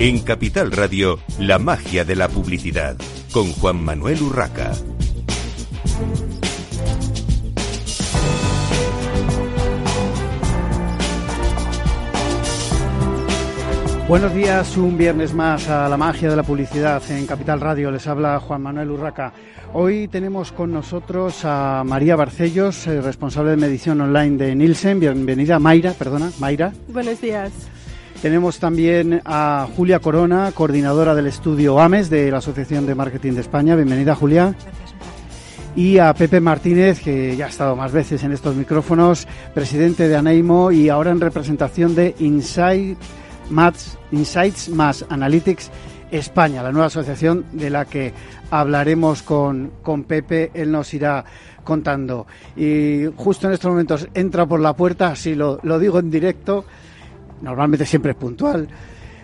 En Capital Radio, la magia de la publicidad, con Juan Manuel Urraca. Buenos días, un viernes más a la magia de la publicidad en Capital Radio. Les habla Juan Manuel Urraca. Hoy tenemos con nosotros a María Barcellos, eh, responsable de medición online de Nielsen. Bienvenida, Mayra, perdona, Mayra. Buenos días. Tenemos también a Julia Corona, coordinadora del estudio AMES de la Asociación de Marketing de España. Bienvenida, Julia. Y a Pepe Martínez, que ya ha estado más veces en estos micrófonos, presidente de Aneimo y ahora en representación de Insights más Analytics España, la nueva asociación de la que hablaremos con, con Pepe, él nos irá contando. Y justo en estos momentos entra por la puerta, así lo, lo digo en directo, normalmente siempre es puntual.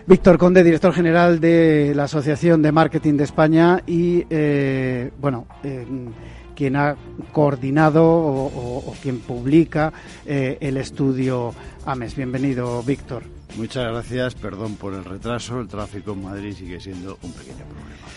Víctor Conde, director general de la Asociación de Marketing de España y, eh, bueno, quien ha coordinado o quien publica eh, el estudio AMES. Bienvenido, Víctor. Muchas gracias, perdón por el retraso, el tráfico en Madrid sigue siendo un pequeño problema.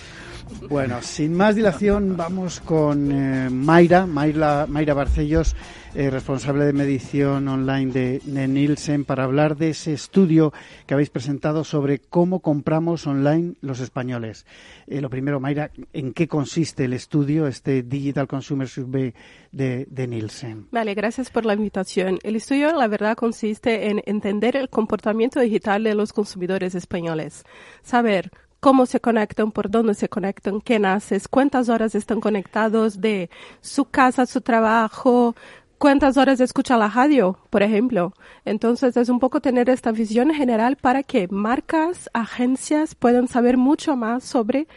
Bueno, sin más dilación, vamos con eh, Mayra, Mayra, Mayra Barcellos, eh, responsable de medición online de, Nielsen, para hablar de ese estudio que habéis presentado sobre cómo compramos online los españoles. Eh, lo primero, Mayra, ¿en qué consiste el estudio, este Digital Consumer Survey de, de Nielsen? Vale, gracias por la invitación. El estudio, la verdad, consiste en entender el comportamiento digital de los consumidores españoles, saber cómo se conectan, por dónde se conectan, quién haces, cuántas horas están conectados de su casa, su trabajo, cuántas horas escucha la radio, por ejemplo. Entonces es un poco tener esta visión general para que marcas, agencias puedan saber mucho más sobre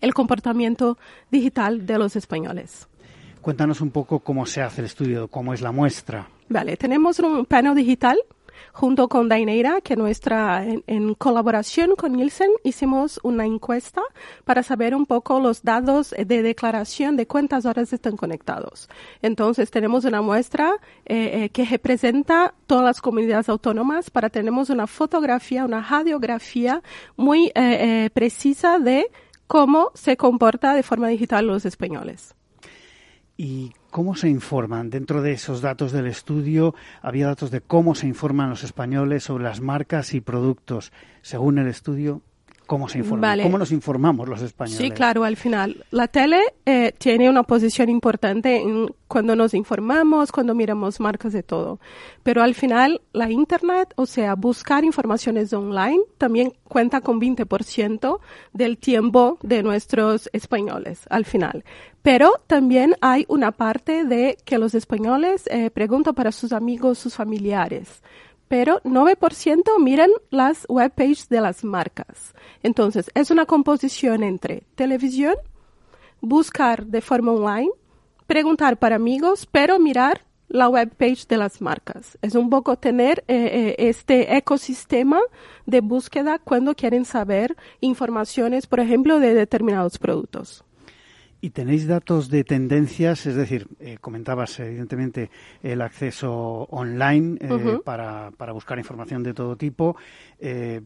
el comportamiento digital de los españoles. Cuéntanos un poco cómo se hace el estudio, cómo es la muestra. Vale, tenemos un panel digital junto con Daineira, que nuestra, en, colaboración con Nielsen, hicimos una encuesta para saber un poco los datos de declaración de cuántas horas están conectados. Entonces, tenemos una muestra eh, eh, que representa todas las comunidades autónomas para tenemos una fotografía, una radiografía muy eh, eh precisa de cómo se comporta de forma digital los españoles. ¿Y cómo se informan? Dentro de esos datos del estudio había datos de cómo se informan los españoles sobre las marcas y productos. Según el estudio, ¿cómo se informan? Vale. ¿Cómo nos informamos los españoles? Sí, claro, al final. La tele eh, tiene una posición importante en cuando nos informamos, cuando miramos marcas de todo. Pero al final, la Internet, o sea, buscar informaciones online, también cuenta con 20% del tiempo de nuestros españoles, al final. Pero también hay una parte de que los españoles eh, preguntan para sus amigos, sus familiares pero 9% miran las webpages de las marcas. Entonces, es una composición entre televisión, buscar de forma online, preguntar para amigos, pero mirar la webpage de las marcas. Es un poco tener eh, eh, este ecosistema de búsqueda cuando quieren saber informaciones, por ejemplo, de determinados productos. ¿Y tenéis datos de tendencias? Es decir, eh, comentabas evidentemente el acceso online eh, uh -huh. para, para, buscar información de todo tipo, eh,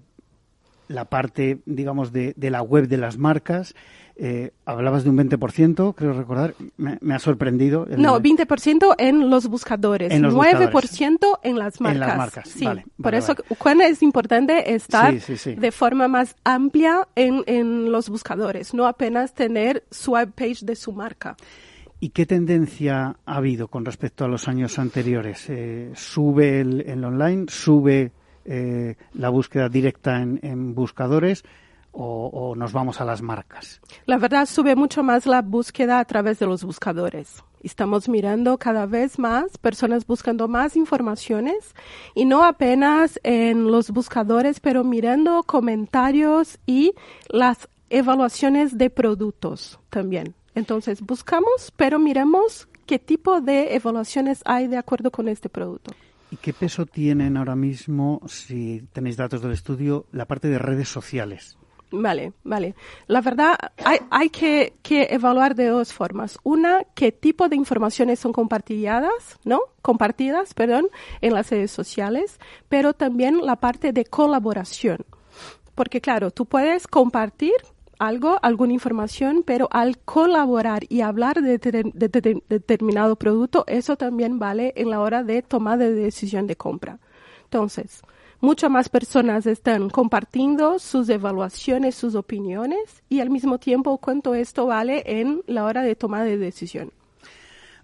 la parte, digamos, de, de, la web de las marcas. Eh, hablabas de un 20%, creo recordar, me, me ha sorprendido. El, no, 20% en los buscadores, en los 9% buscadores. en las marcas. En las marcas, sí. vale, Por vale, eso, vale. cuán es importante estar sí, sí, sí. de forma más amplia en, en los buscadores, no apenas tener su webpage de su marca. ¿Y qué tendencia ha habido con respecto a los años anteriores? Eh, ¿Sube el, el, online? ¿Sube eh, la búsqueda directa en, en buscadores? O, o, nos vamos a las marcas? La verdad sube mucho más la búsqueda a través de los buscadores. Estamos mirando cada vez más personas buscando más informaciones y no apenas en los buscadores, pero mirando comentarios y las evaluaciones de productos también. Entonces buscamos, pero miramos qué tipo de evaluaciones hay de acuerdo con este producto. ¿Y qué peso tienen ahora mismo, si tenéis datos del estudio, la parte de redes sociales? Vale, vale. La verdad, hay, hay que, que, evaluar de dos formas. Una, qué tipo de informaciones son compartidas, ¿no? Compartidas, perdón, en las redes sociales, pero también la parte de colaboración. porque claro, tú puedes compartir algo, alguna información, pero al colaborar y hablar de, determinado producto, eso también vale en la hora de tomar de decisión de compra. Entonces, muchas más personas están compartiendo sus evaluaciones, sus opiniones y al mismo tiempo cuánto esto vale en la hora de tomar de decisión.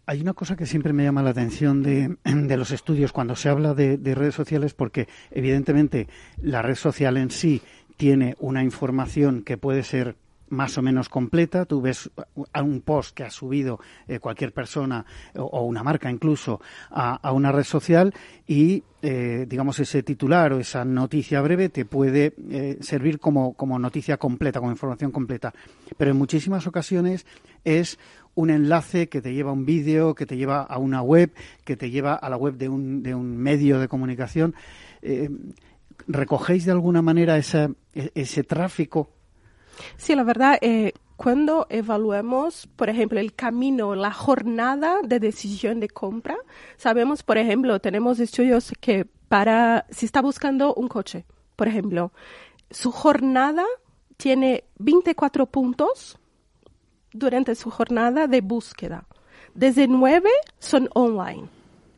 Hay una cosa que siempre me llama la atención de, los estudios cuando se habla de, redes sociales, porque evidentemente la red social en sí tiene una información que puede ser más o menos completa. Tú ves un post que ha subido eh, cualquier persona o, una marca incluso a, una red social y, eh, digamos, ese titular o esa noticia breve te puede eh, servir como, como noticia completa, como información completa. Pero en muchísimas ocasiones es un enlace que te lleva a un vídeo, que te lleva a una web, que te lleva a la web de un, de un medio de comunicación. ¿Recogéis de alguna manera ese, ese tráfico? Sí, la verdad, eh, cuando evaluamos, por ejemplo, el camino, la jornada de decisión de compra, sabemos, por ejemplo, tenemos estudios que para, si está buscando un coche, por ejemplo, su jornada tiene 24 puntos durante su jornada de búsqueda. Desde nueve son online.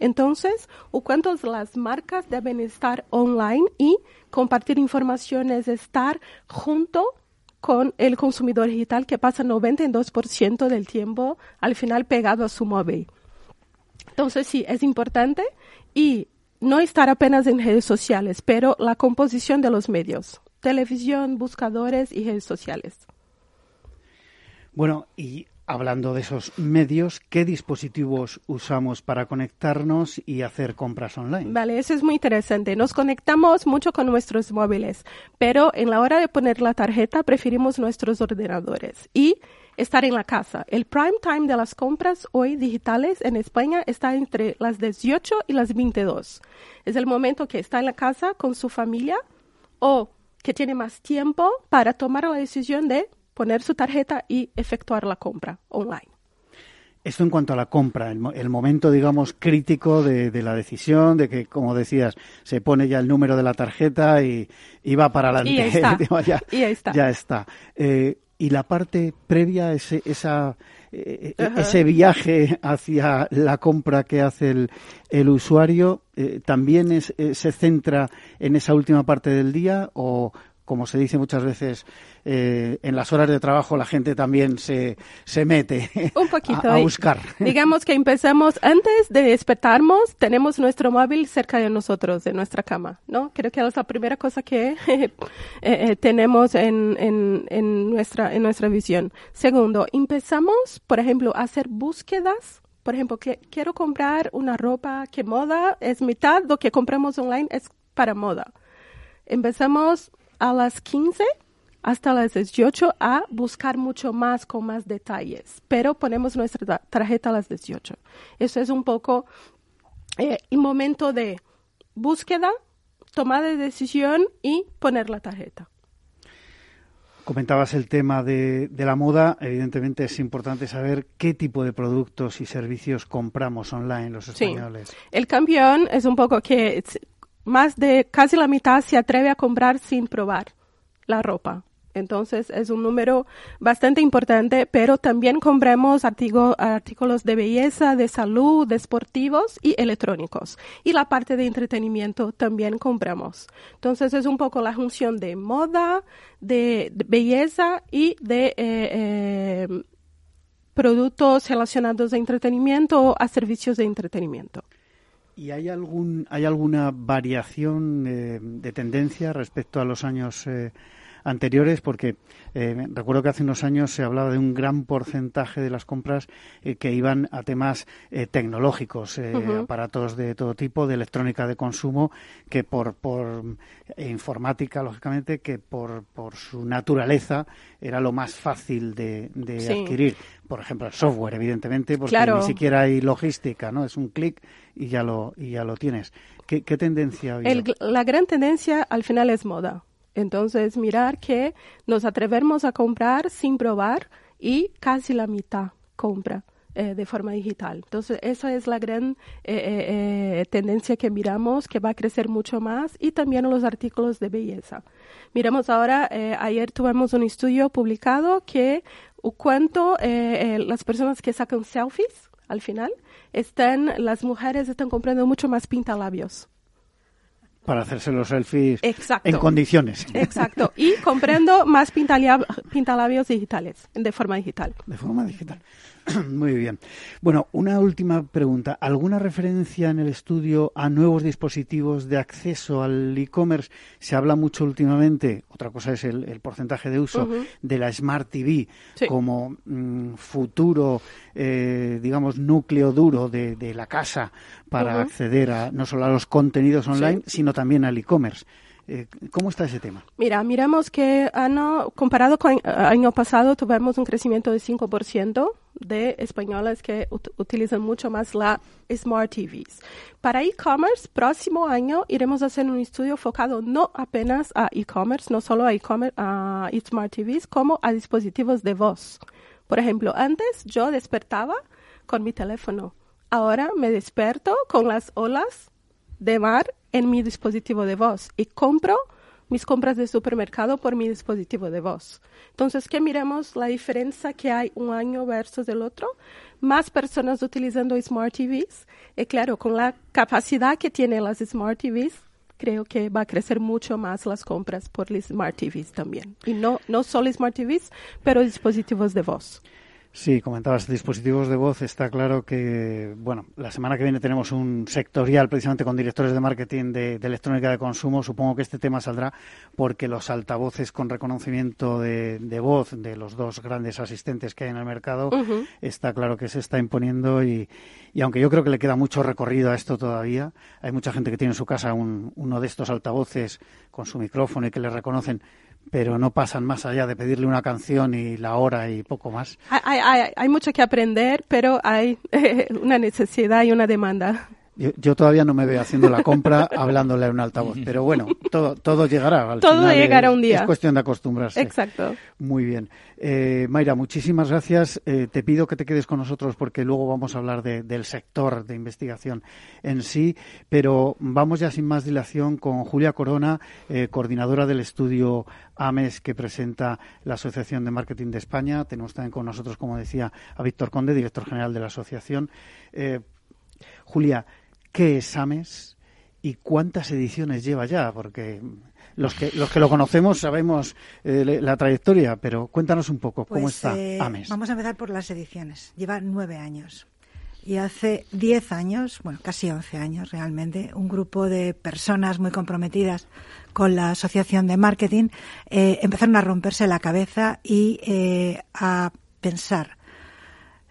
Entonces, ¿cuántas las marcas deben estar online y compartir informaciones, estar junto con el consumidor digital que pasa 92% del tiempo al final pegado a su móvil? Entonces, sí, es importante y no estar apenas en redes sociales, pero la composición de los medios, televisión, buscadores y redes sociales. Bueno, y hablando de esos medios, ¿qué dispositivos usamos para conectarnos y hacer compras online? Vale, eso es muy interesante. Nos conectamos mucho con nuestros móviles, pero en la hora de poner la tarjeta preferimos nuestros ordenadores y estar en la casa. El prime time de las compras hoy digitales en España está entre las 18 y las 22. Es el momento que está en la casa con su familia o que tiene más tiempo para tomar la decisión de poner su tarjeta y efectuar la compra online. Esto en cuanto a la compra, el, momento, digamos, crítico de, la decisión, de que, como decías, se pone ya el número de la tarjeta y, va para adelante. Y está. ya, y está. Ya está. Eh, y la parte previa, ese, esa, eh, eh, ese viaje hacia la compra que hace el, usuario, ¿también se centra en esa última parte del día o, como se dice muchas veces, eh, en las horas de trabajo la gente también se, se mete Un poquito, a, buscar. Digamos que empezamos antes de despertarnos, tenemos nuestro móvil cerca de nosotros, de nuestra cama, ¿no? Creo que es la primera cosa que eh, eh, tenemos en, en, en, nuestra, en nuestra visión. Segundo, empezamos, por ejemplo, a hacer búsquedas por ejemplo, que quiero comprar una ropa que moda es mitad, lo que compramos online es para moda. Empezamos a las 15 hasta las 18 a buscar mucho más con más detalles, pero ponemos nuestra tarjeta a las 18. Eso es un poco eh, el momento de búsqueda, tomar de decisión y poner la tarjeta. Comentabas el tema de, la moda. Evidentemente es importante saber qué tipo de productos y servicios compramos online los españoles. Sí. El campeón es un poco que más de casi la mitad se atreve a comprar sin probar la ropa. Entonces es un número bastante importante, pero también compramos artículos de belleza, de salud, de esportivos y electrónicos. Y la parte de entretenimiento también compramos. Entonces es un poco la función de moda, de, belleza y de eh, eh, productos relacionados a entretenimiento o a servicios de entretenimiento. ¿Y hay algún hay alguna variación eh, de tendencia respecto a los años eh, anteriores? Porque eh, recuerdo que hace unos años se hablaba de un gran porcentaje de las compras que iban a temas tecnológicos, aparatos de todo tipo, de electrónica de consumo, que por, por informática, lógicamente, que por, por su naturaleza era lo más fácil de, adquirir por ejemplo, el software, evidentemente, porque ni siquiera hay logística, ¿no? Es un clic y ya lo y ya lo tienes. ¿Qué, tendencia ha la gran tendencia al final es moda. Entonces, mirar que nos atrevemos a comprar sin probar y casi la mitad compra. eh, de forma digital. Entonces, esa es la gran eh, tendencia que miramos, que va a crecer mucho más, y también los artículos de belleza. Miramos ahora, ayer tuvimos un estudio publicado que cuánto las personas que sacan selfies al final, están, las mujeres están comprando mucho más pintalabios para hacerse los selfies en condiciones. Exacto. Y comprando más pintalabios digitales, de forma digital. De forma digital. Muy bien. Bueno, una última pregunta. ¿Alguna referencia en el estudio a nuevos dispositivos de acceso al e-commerce? Se habla mucho últimamente, otra cosa es el, porcentaje de uso, de la Smart TV como mm, futuro, eh, digamos, núcleo duro de, la casa para acceder a no solo a los contenidos online, sino también al e-commerce. Eh, ¿Cómo está ese tema? Mira, miramos que año, comparado con el eh, año pasado tuvimos un crecimiento de 5% de españoles que utilizan mucho más la Smart TVs. Para e-commerce, próximo año iremos a hacer un estudio enfocado no apenas a e-commerce, no solo a, e-commerce, a Smart TVs, como a dispositivos de voz. Por ejemplo, antes yo despertaba con mi teléfono. Ahora me desperto con las olas de mar en mi dispositivo de voz y compro mis compras de supermercado por mi dispositivo de voz. Entonces, que miremos la diferencia que hay un año versus el otro. Más personas utilizando Smart TVs. Y claro, con la capacidad que tienen las Smart TVs, creo que va a crecer mucho más las compras por las Smart TVs también. Y no, no solo Smart TVs, pero dispositivos de voz. Sí, comentabas dispositivos de voz. Está claro que, bueno, la semana que viene tenemos un sectorial precisamente con directores de marketing de, electrónica de consumo. Supongo que este tema saldrá porque los altavoces con reconocimiento de, voz de los dos grandes asistentes que hay en el mercado está claro que se está imponiendo y, y, aunque yo creo que le queda mucho recorrido a esto todavía, hay mucha gente que tiene en su casa uno de estos altavoces con su micrófono y que le reconocen pero no pasan más allá de pedirle una canción y la hora y poco más. Hay, mucho que aprender, pero hay una necesidad y una demanda. Yo, todavía no me veo haciendo la compra hablándole a un altavoz, pero bueno, todo, todo llegará. todo llegará un día. Es cuestión de acostumbrarse. Exacto. Muy bien. Eh, Mayra, muchísimas gracias. Eh, te pido que te quedes con nosotros porque luego vamos a hablar del sector de investigación en sí, pero vamos ya sin más dilación con Julia Corona, eh, coordinadora del estudio AMES que presenta la Asociación de Marketing de España. Tenemos también con nosotros, como decía, a Víctor Conde, director general de la asociación. Julia, ¿qué es AMES y cuántas ediciones lleva ya? Porque los que, los que lo conocemos sabemos eh, la trayectoria, pero cuéntanos un poco cómo pues, está eh, AMES. Vamos a empezar por las ediciones. Lleva nueve años. Y hace diez años, bueno, casi once años realmente, un grupo de personas muy comprometidas con la Asociación de Marketing eh, empezaron a romperse la cabeza y a pensar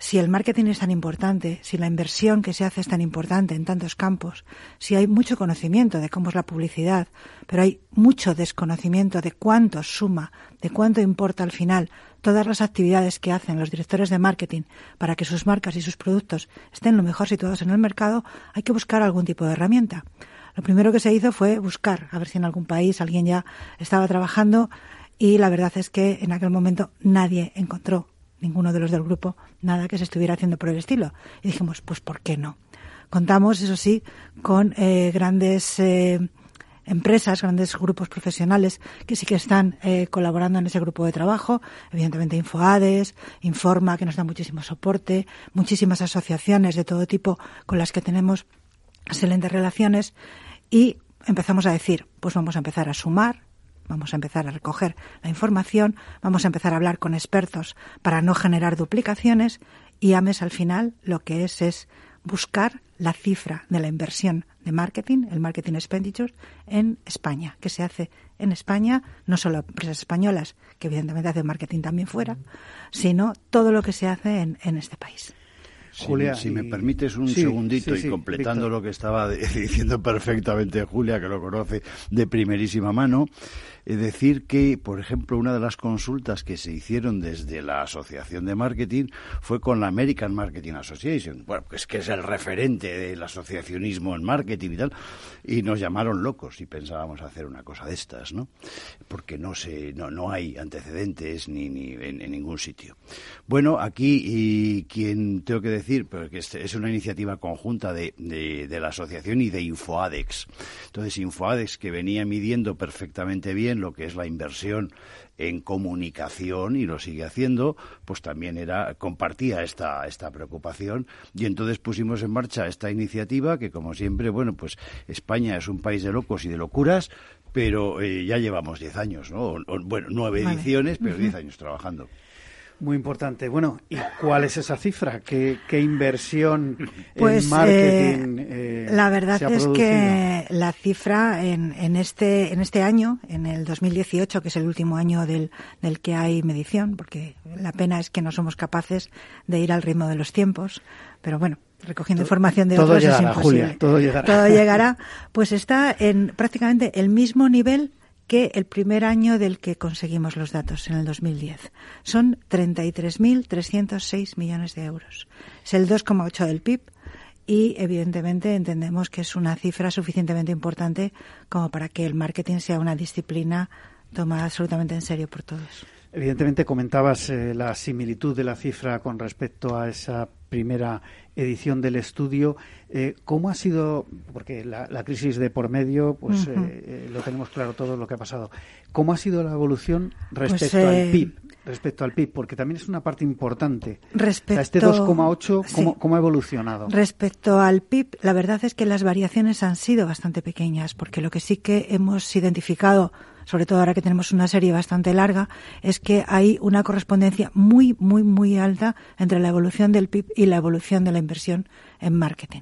si el marketing es tan importante, si la inversión que se hace es tan importante en tantos campos, si hay mucho conocimiento de cómo es la publicidad, pero hay mucho desconocimiento de cuánto suma, de cuánto importa al final todas las actividades que hacen los directores de marketing para que sus marcas y sus productos estén lo mejor situados en el mercado, hay que buscar algún tipo de herramienta. Lo primero que se hizo fue buscar, a ver si en algún país alguien ya estaba trabajando y la verdad es que en aquel momento nadie encontró ninguno de los del grupo, nada que se estuviera haciendo por el estilo. Y dijimos, pues ¿por qué no? Contamos, eso sí, con eh, grandes eh, empresas, grandes grupos profesionales que sí que están eh, colaborando en ese grupo de trabajo. Evidentemente Infoades, Informa, que nos da muchísimo soporte, muchísimas asociaciones de todo tipo con las que tenemos excelentes relaciones y empezamos a decir, pues vamos a empezar a sumar, Vamos a empezar a recoger la información, vamos a empezar a hablar con expertos para no generar duplicaciones y AMES al final lo que es es buscar la cifra de la inversión de marketing, el marketing expenditure, en España, que se hace en España, no solo empresas españolas, que evidentemente hacen marketing también fuera, sino todo lo que se hace en, en este país. Julia, si, me permites un segundito y completando lo que estaba diciendo perfectamente Julia, que lo conoce de primerísima mano, eh, decir que, por ejemplo, una de las consultas que se hicieron desde la Asociación de Marketing fue con la American Marketing Association, bueno, pues que es el referente del asociacionismo en marketing y tal, y nos llamaron locos y pensábamos hacer una cosa de estas, ¿no? Porque no se, no, no hay antecedentes ni, ni en, ningún sitio. Bueno, aquí y quien tengo que decir, porque es una iniciativa conjunta de, de la asociación y de Infoadex. Entonces, Infoadex que venía midiendo perfectamente bien lo que es la inversión en comunicación y lo sigue haciendo, pues también era compartía esta esta preocupación y entonces pusimos en marcha esta iniciativa que como siempre, bueno, pues España es un país de locos y de locuras, pero eh, ya llevamos diez años, ¿no? bueno, nueve ediciones, pero diez años trabajando. Muy importante. Bueno, ¿y cuál es esa cifra? ¿Qué, inversión pues, en marketing? Eh, la verdad es que la cifra en, en, este, en este año, en el 2018, que es el último año del, del que hay medición, porque la pena es que no somos capaces de ir al ritmo de los tiempos, pero bueno, recogiendo información de todo otros llegará, es imposible. Julia, todo llegará. Todo llegará. Pues está en prácticamente el mismo nivel que el primer año del que conseguimos los datos, en el 2010. Son 33.306 millones de euros. Es el 2,8 del PIB y, evidentemente, entendemos que es una cifra suficientemente importante como para que el marketing sea una disciplina tomada absolutamente en serio por todos. Evidentemente comentabas eh, la similitud de la cifra con respecto a esa primera edición del estudio. Eh, ¿Cómo ha sido, porque la, crisis de por medio, pues eh, lo tenemos claro todo lo que ha pasado, ¿cómo ha sido la evolución pues, respecto al PIB? Respecto al PIB, porque también es una parte importante. Respecto, este 2,8, ¿cómo ha evolucionado? Respecto al PIB, la verdad es que las variaciones han sido bastante pequeñas, porque lo que sí que hemos identificado sobre todo ahora que tenemos una serie bastante larga, es que hay una correspondencia muy, muy, muy alta entre la evolución del PIB y la evolución de la inversión en marketing.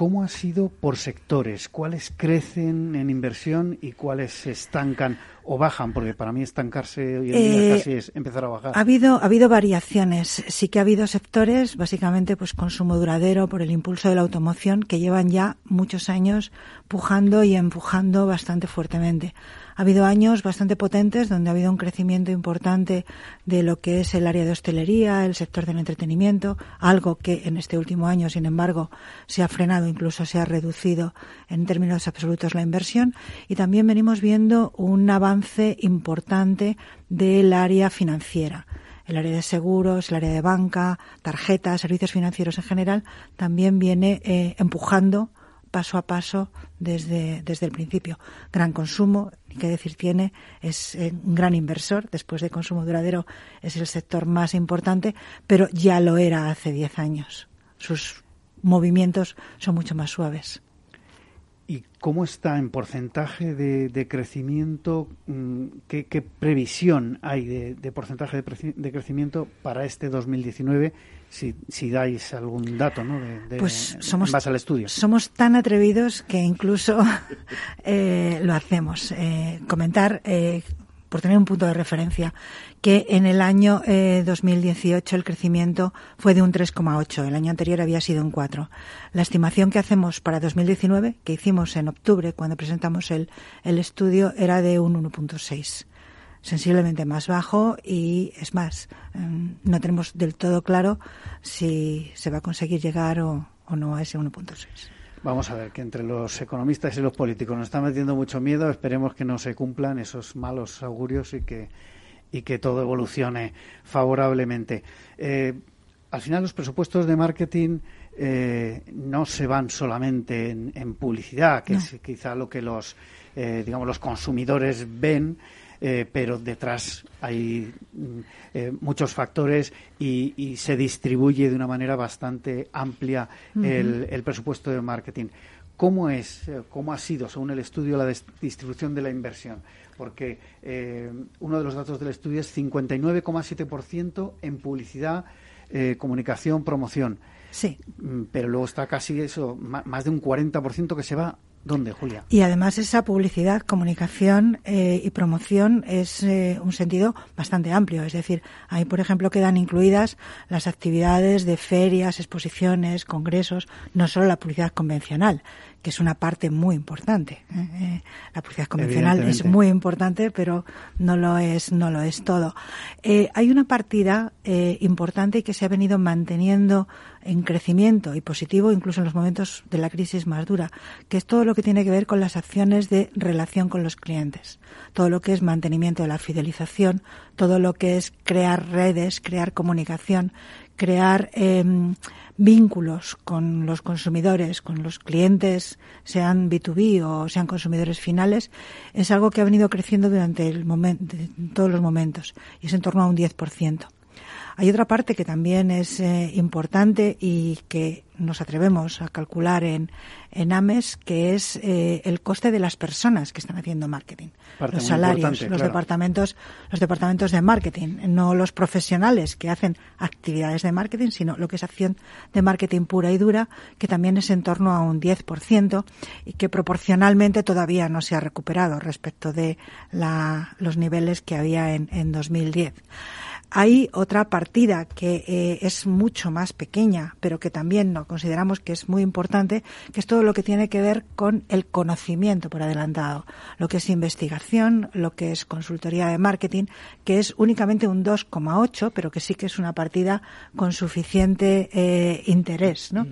¿Cómo ha sido por sectores? ¿Cuáles crecen en inversión y cuáles se estancan o bajan? Porque para mí estancarse hoy en día eh, casi es empezar a bajar. Ha habido, ha habido variaciones. Sí que ha habido sectores, básicamente, pues consumo duradero por el impulso de la automoción, que llevan ya muchos años pujando y empujando bastante fuertemente. Ha habido años bastante potentes donde ha habido un crecimiento importante de lo que es el área de hostelería, el sector del entretenimiento, algo que en este último año, sin embargo, se ha frenado, incluso se ha reducido en términos absolutos la inversión. Y también venimos viendo un avance importante del área financiera el área de seguros, el área de banca, tarjetas, servicios financieros en general, también viene eh, empujando paso a paso desde, desde el principio. Gran consumo, qué decir tiene, es eh, un gran inversor, después de consumo duradero es el sector más importante, pero ya lo era hace 10 años. Sus movimientos son mucho más suaves. ¿Y cómo está en porcentaje de, crecimiento? Mm, ¿Qué, previsión hay de, porcentaje de, crecimiento para este 2019? Si, si dais algún dato, ¿no? pues somos, en base al estudio. Somos tan atrevidos que incluso eh, lo hacemos. Eh, comentar eh, por tener un punto de referencia, que en el año 2018 eh, el crecimiento fue de un 3,8. El año anterior había sido un 4. La estimación que hacemos para 2019, que hicimos en octubre cuando presentamos el, el estudio, era de un 1,6 sensiblemente más bajo y es más, em, no tenemos del todo claro si se va a conseguir llegar o, o no a ese 1.6. Vamos a ver, que entre los economistas y los políticos nos está metiendo mucho miedo. Esperemos que no se cumplan esos malos augurios y que, y que todo evolucione favorablemente. Eh, al final, los presupuestos de marketing eh, no se van solamente en, publicidad, que es quizá lo que los, eh, digamos, los consumidores ven eh, pero detrás hay mm, eh, muchos factores y, se distribuye de una manera bastante amplia el, presupuesto de marketing. ¿Cómo es, eh, cómo ha sido, según el estudio, la distribución de la inversión? Porque uno de los datos del estudio es 59,7% en publicidad, comunicación, promoción. Sí. Mm, pero luego está casi eso, más de un 40% que se va ¿Dónde, Julia? Y además esa publicidad, comunicación eh, y promoción es eh, un sentido bastante amplio. Es decir, ahí, por ejemplo, quedan incluidas las actividades de ferias, exposiciones, congresos, no solo la publicidad convencional, que es una parte muy importante. ¿eh? Eh, la publicidad convencional es muy importante, pero no lo es, no lo es todo. Eh, hay una partida eh, importante que se ha venido manteniendo en crecimiento y positivo incluso en los momentos de la crisis más dura, que es todo lo que tiene que ver con las acciones de relación con los clientes, todo lo que es mantenimiento de la fidelización, todo lo que es crear redes, crear comunicación, crear eh, vínculos con los consumidores, con los clientes, sean B2B o sean consumidores finales, es algo que ha venido creciendo durante el momento, todos los momentos y es en torno a un 10%. Hay otra parte que también es eh, importante y que nos atrevemos a calcular en, en AMES, que es eh, el coste de las personas que están haciendo marketing. Parte los salarios, los claro. departamentos, los departamentos de marketing, no los profesionales que hacen actividades de marketing, sino lo que es acción de marketing pura y dura, que también es en torno a un 10% y que proporcionalmente todavía no se ha recuperado respecto de la- los niveles que había en, en 2010. Hay otra partida que eh, es mucho más pequeña, pero que también no consideramos que es muy importante, que es todo lo que tiene que ver con el conocimiento por adelantado, lo que es investigación, lo que es consultoría de marketing, que es únicamente un 2,8, pero que sí que es una partida con suficiente eh, interés. ¿no?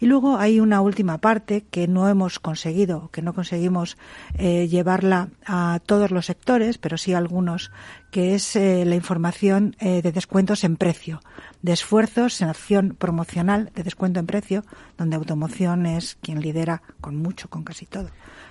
Y luego hay una última parte que no hemos conseguido, que no conseguimos eh, llevarla a todos los sectores, pero sí a algunos que es eh, la información eh, de descuentos en precio, de esfuerzos en acción promocional de descuento en precio, donde automoción es quien lidera con mucho, con casi todo,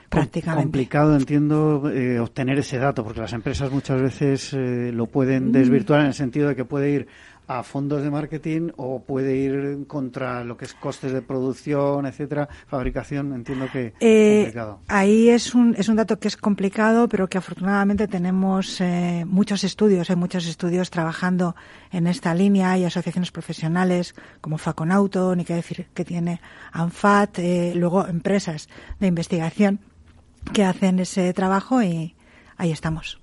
prácticamente. complicado, entiendo, eh, obtener ese dato, porque las empresas muchas veces eh, lo pueden desvirtuar en el sentido de que puede ir a fondos de marketing o puede ir contra lo que es costes de producción, etcétera, fabricación, entiendo que es Eh, complicado. ahí es un, es un dato que es complicado, pero que afortunadamente tenemos eh, muchos estudios, hay muchos estudios trabajando en esta línea, hay asociaciones profesionales como Faconauto, ni que decir que tiene ANFAT, eh, luego empresas de investigación que hacen ese trabajo y ahí estamos.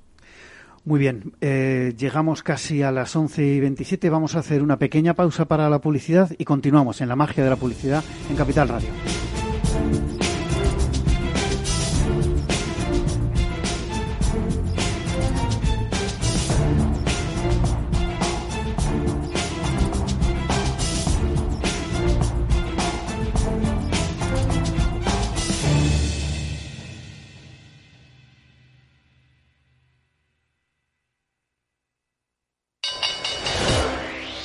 Muy bien, eh, llegamos casi a las 11 y 27. Vamos a hacer una pequeña pausa para la publicidad y continuamos en la magia de la publicidad en Capital Radio.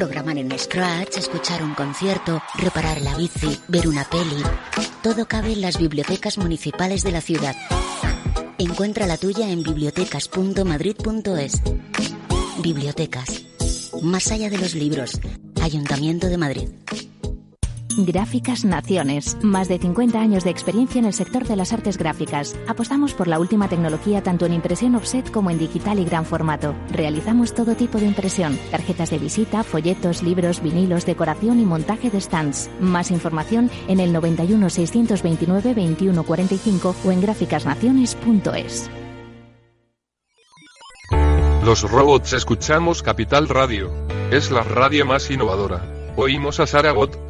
Programar en Scratch, escuchar un concierto, reparar la bici, ver una peli. Todo cabe en las bibliotecas municipales de la ciudad. Encuentra la tuya en bibliotecas.madrid.es. Bibliotecas. Más allá de los libros. Ayuntamiento de Madrid. Gráficas Naciones. Más de 50 años de experiencia en el sector de las artes gráficas. Apostamos por la última tecnología tanto en impresión offset como en digital y gran formato. Realizamos todo tipo de impresión. Tarjetas de visita, folletos, libros, vinilos, decoración y montaje de stands. Más información en el 91 629 2145 o en gráficasnaciones.es. Los robots escuchamos Capital Radio. Es la radio más innovadora. Oímos a Saragot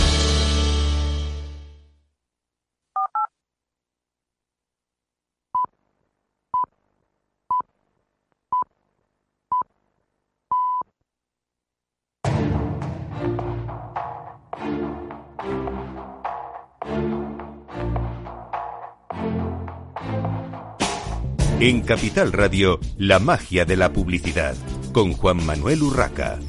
En Capital Radio, la magia de la publicidad, con Juan Manuel Urraca.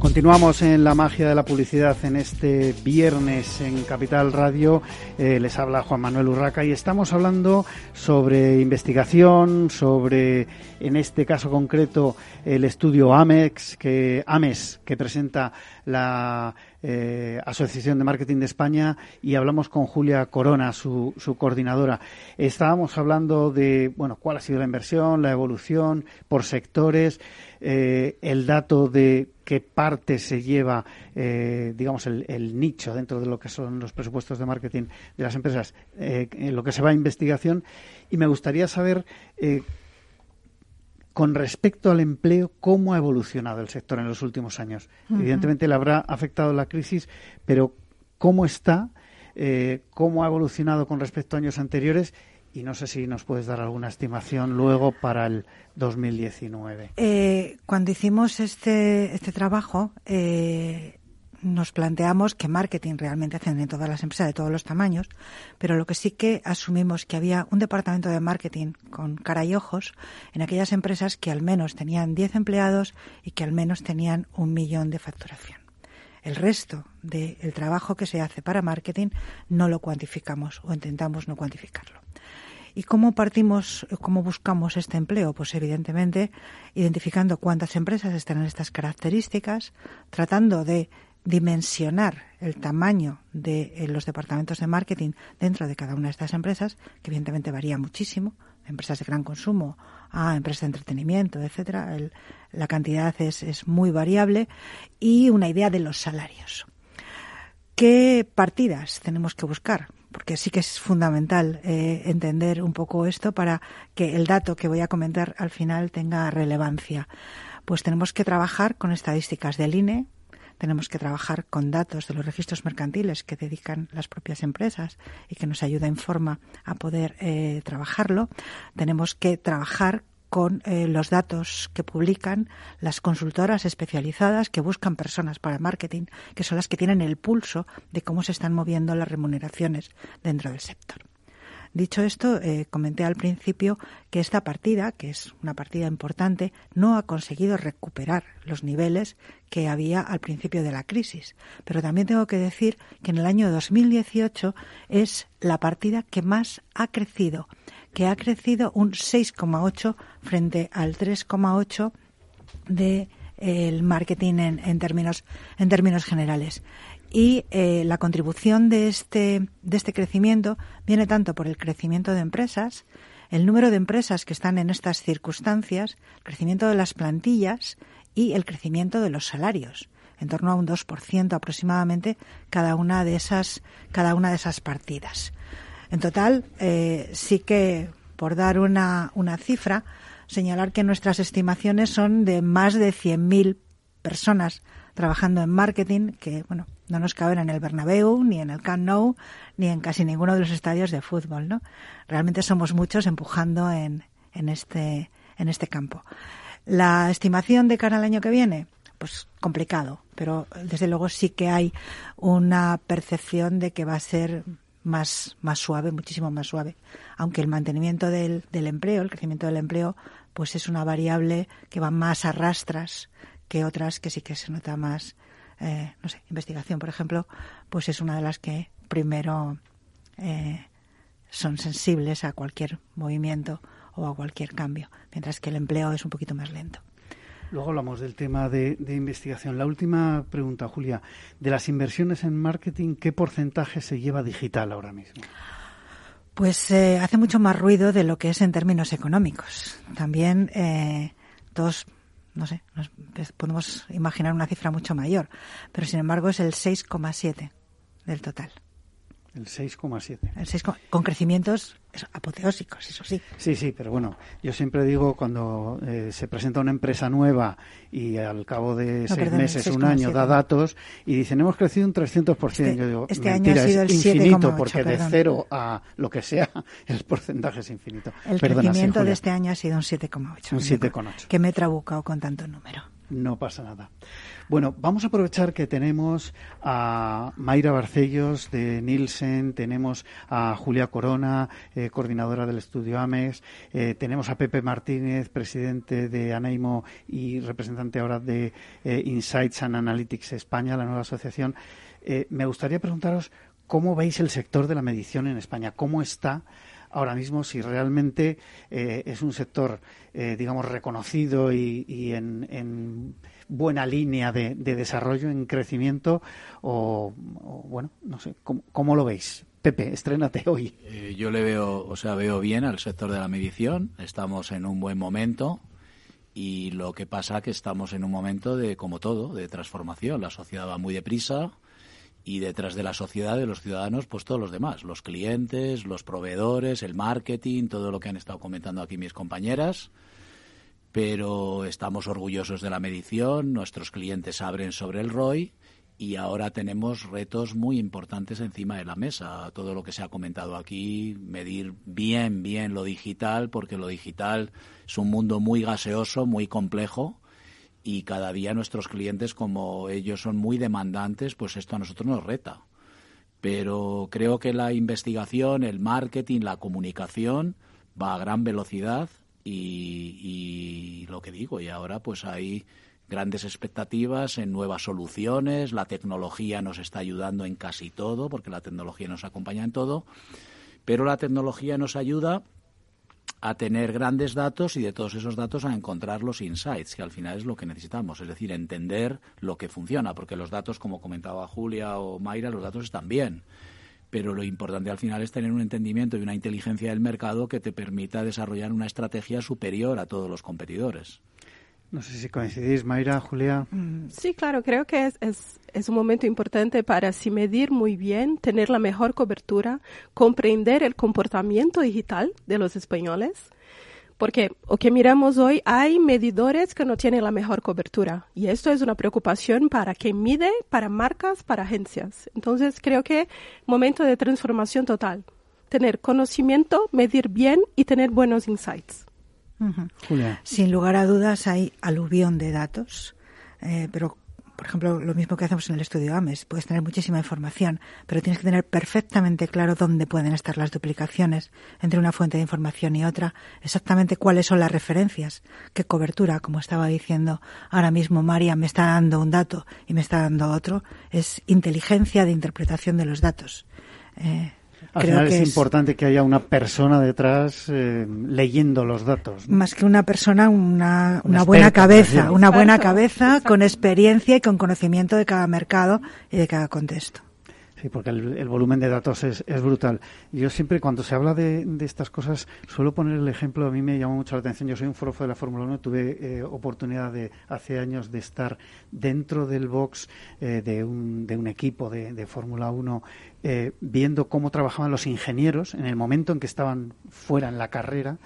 Continuamos en la magia de la publicidad en este viernes en Capital Radio. Eh, les habla Juan Manuel Urraca y estamos hablando sobre investigación, sobre, en este caso concreto, el estudio AMEX, que, AMES, que presenta la eh, Asociación de Marketing de España y hablamos con Julia Corona, su, coordinadora. Estábamos hablando de, bueno, cuál ha sido la inversión, la evolución por sectores, eh, el dato de qué parte se lleva, eh, digamos, el, nicho dentro de lo que son los presupuestos de marketing de las empresas, en lo que se va a investigación. Y me gustaría saber con respecto al empleo, ¿cómo ha evolucionado el sector en los últimos años? Evidentemente le habrá afectado la crisis, pero ¿cómo está? Eh, ¿Cómo ha evolucionado con respecto a años anteriores? Y no sé si nos puedes dar alguna estimación luego para el 2019. Eh, cuando hicimos este, este trabajo, eh, nos planteamos que marketing realmente hacen en todas las empresas de todos los tamaños, pero lo que sí que asumimos que había un departamento de marketing con cara y ojos en aquellas empresas que al menos tenían 10 empleados y que al menos tenían un millón de facturación. El resto del trabajo que se hace para marketing no lo cuantificamos o intentamos no cuantificarlo. ¿Y cómo partimos, cómo buscamos este empleo? Pues evidentemente identificando cuántas empresas están en estas características, tratando de dimensionar el tamaño de eh, los departamentos de marketing dentro de cada una de estas empresas, que evidentemente varía muchísimo, empresas de gran consumo a empresas de entretenimiento, etcétera, la cantidad es, muy variable y una idea de los salarios. ¿Qué partidas tenemos que buscar? Porque sí que es fundamental eh, entender un poco esto para que el dato que voy a comentar al final tenga relevancia. Pues tenemos que trabajar con estadísticas del INE, tenemos que trabajar con datos de los registros mercantiles que dedican las propias empresas y que nos ayuda en forma a poder eh, trabajarlo. Tenemos que trabajar con eh, los datos que publican las consultoras especializadas que buscan personas para marketing, que son las que tienen el pulso de cómo se están moviendo las remuneraciones dentro del sector. Dicho esto, eh, comenté al principio que esta partida, que es una partida importante, no ha conseguido recuperar los niveles que había al principio de la crisis. Pero también tengo que decir que en el año 2018 es la partida que más ha crecido, que ha crecido un 6,8 frente al 3,8 de el marketing en, en, términos en términos generales y eh, la contribución de este, de este crecimiento viene tanto por el crecimiento de empresas, el número de empresas que están en estas circunstancias, el crecimiento de las plantillas y el crecimiento de los salarios, en torno a un 2% aproximadamente cada una de esas, cada una de esas partidas. En total, eh, sí que, por dar una, una cifra, señalar que nuestras estimaciones son de más de 100.000 personas trabajando en marketing, que bueno, no nos caben en el Bernabéu, ni en el Camp Nou, ni en casi ninguno de los estadios de fútbol, ¿no? Realmente somos muchos empujando en, en este, en este campo. La estimación de cara al año que viene, pues complicado, pero desde luego sí que hay una percepción de que va a ser más, más suave, muchísimo más suave. Aunque el mantenimiento del, del empleo, el crecimiento del empleo, pues es una variable que va más a rastras que otras que sí que se nota más, eh, no sé, investigación, por ejemplo, pues es una de las que primero eh, son sensibles a cualquier movimiento o a cualquier cambio, mientras que el empleo es un poquito más lento. Luego hablamos del tema de, investigación. La última pregunta, Julia. De las inversiones en marketing, ¿qué porcentaje se lleva digital ahora mismo? Pues eh, hace mucho más ruido de lo que es en términos económicos. También eh, todos, no sé, nos podemos imaginar una cifra mucho mayor, pero sin embargo es el 6,7 del total. El 6,7. El 6, con crecimientos apoteósicos, eso sí. Sí, sí, pero bueno, yo siempre digo cuando eh, se presenta una empresa nueva y al cabo de seis meses, un año, da datos y dicen hemos crecido un 300%. Este, yo digo, este año ha sido el infinito, porque de cero a lo que sea, el porcentaje es infinito. El crecimiento de este año ha sido un 7,8. Un 7,8. Que me he trabucado con tanto número. No pasa nada. Bueno, vamos a aprovechar que tenemos a Mayra Barcellos de Nielsen, tenemos a Julia Corona, eh, coordinadora del estudio AMES, eh, tenemos a Pepe Martínez, presidente de Anaimo y representante ahora de eh, Insights and Analytics España, la nueva asociación. me gustaría preguntaros cómo veis el sector de la medición en España, cómo está ahora mismo si realmente eh, es un sector, eh, digamos, reconocido y, en, buena línea de, desarrollo, en crecimiento, o, bueno, no sé, ¿cómo, lo veis? Pepe, estrénate hoy. Eh, yo le veo, o sea, veo bien al sector de la medición. Estamos en un buen momento y lo que pasa que estamos en un momento de, como todo, de transformación. La sociedad va muy deprisa y detrás de la sociedad, de los ciudadanos, pues todos los demás, los clientes, los proveedores, el marketing, todo lo que han estado comentando aquí mis compañeras. Pero estamos orgullosos de la medición, nuestros clientes abren sobre el ROI y ahora tenemos retos muy importantes encima de la mesa. Todo lo que se ha comentado aquí, medir bien, bien lo digital, porque lo digital es un mundo muy gaseoso, muy complejo y cada día nuestros clientes, como ellos son muy demandantes, pues esto a nosotros nos reta. Pero creo que la investigación, el marketing, la comunicación va a gran velocidad y, lo que digo, y ahora pues hay grandes expectativas en nuevas soluciones, la tecnología nos está ayudando en casi todo, porque la tecnología nos acompaña en todo, pero la tecnología nos ayuda a tener grandes datos y de todos esos datos a encontrar los insights, que al final es lo que necesitamos, es decir, entender lo que funciona, porque los datos, como comentaba Julia o Mayra, los datos están bien, pero lo importante al final es tener un entendimiento y una inteligencia del mercado que te permita desarrollar una estrategia superior a todos los competidores. No sé si coincidís, Mayra, Julia. Mm, sí, claro, creo que es, un momento importante para si medir muy bien, tener la mejor cobertura, comprender el comportamiento digital de los españoles. Porque lo que miramos hoy, hay medidores que no tienen la mejor cobertura. Y esto es una preocupación para quien mide, para marcas, para agencias. Entonces creo que momento de transformación total. Tener conocimiento, medir bien y tener buenos insights. Sin lugar a dudas hay aluvión de datos, eh, pero por ejemplo, lo mismo que hacemos en el estudio AMES, puedes tener muchísima información, pero tienes que tener perfectamente claro dónde pueden estar las duplicaciones entre una fuente de información y otra, exactamente cuáles son las referencias, qué cobertura, como estaba diciendo ahora mismo María, me está dando un dato y me está dando otro, es inteligencia de interpretación de los datos. Eh, al final es, importante que haya una persona detrás eh, leyendo los datos. Más que una persona, una, una, buena cabeza, una buena cabeza con experiencia y con conocimiento de cada mercado y de cada contexto. Porque el, volumen de datos es, es, brutal. Yo siempre, cuando se habla de, de, estas cosas, suelo poner el ejemplo, a mí me llamó mucho la atención. Yo soy un forofo de la Fórmula 1, tuve eh, oportunidad de, hace años de estar dentro del box eh, de, un, de un equipo de, de Fórmula 1, eh, viendo cómo trabajaban los ingenieros en el momento en que estaban fuera en la carrera.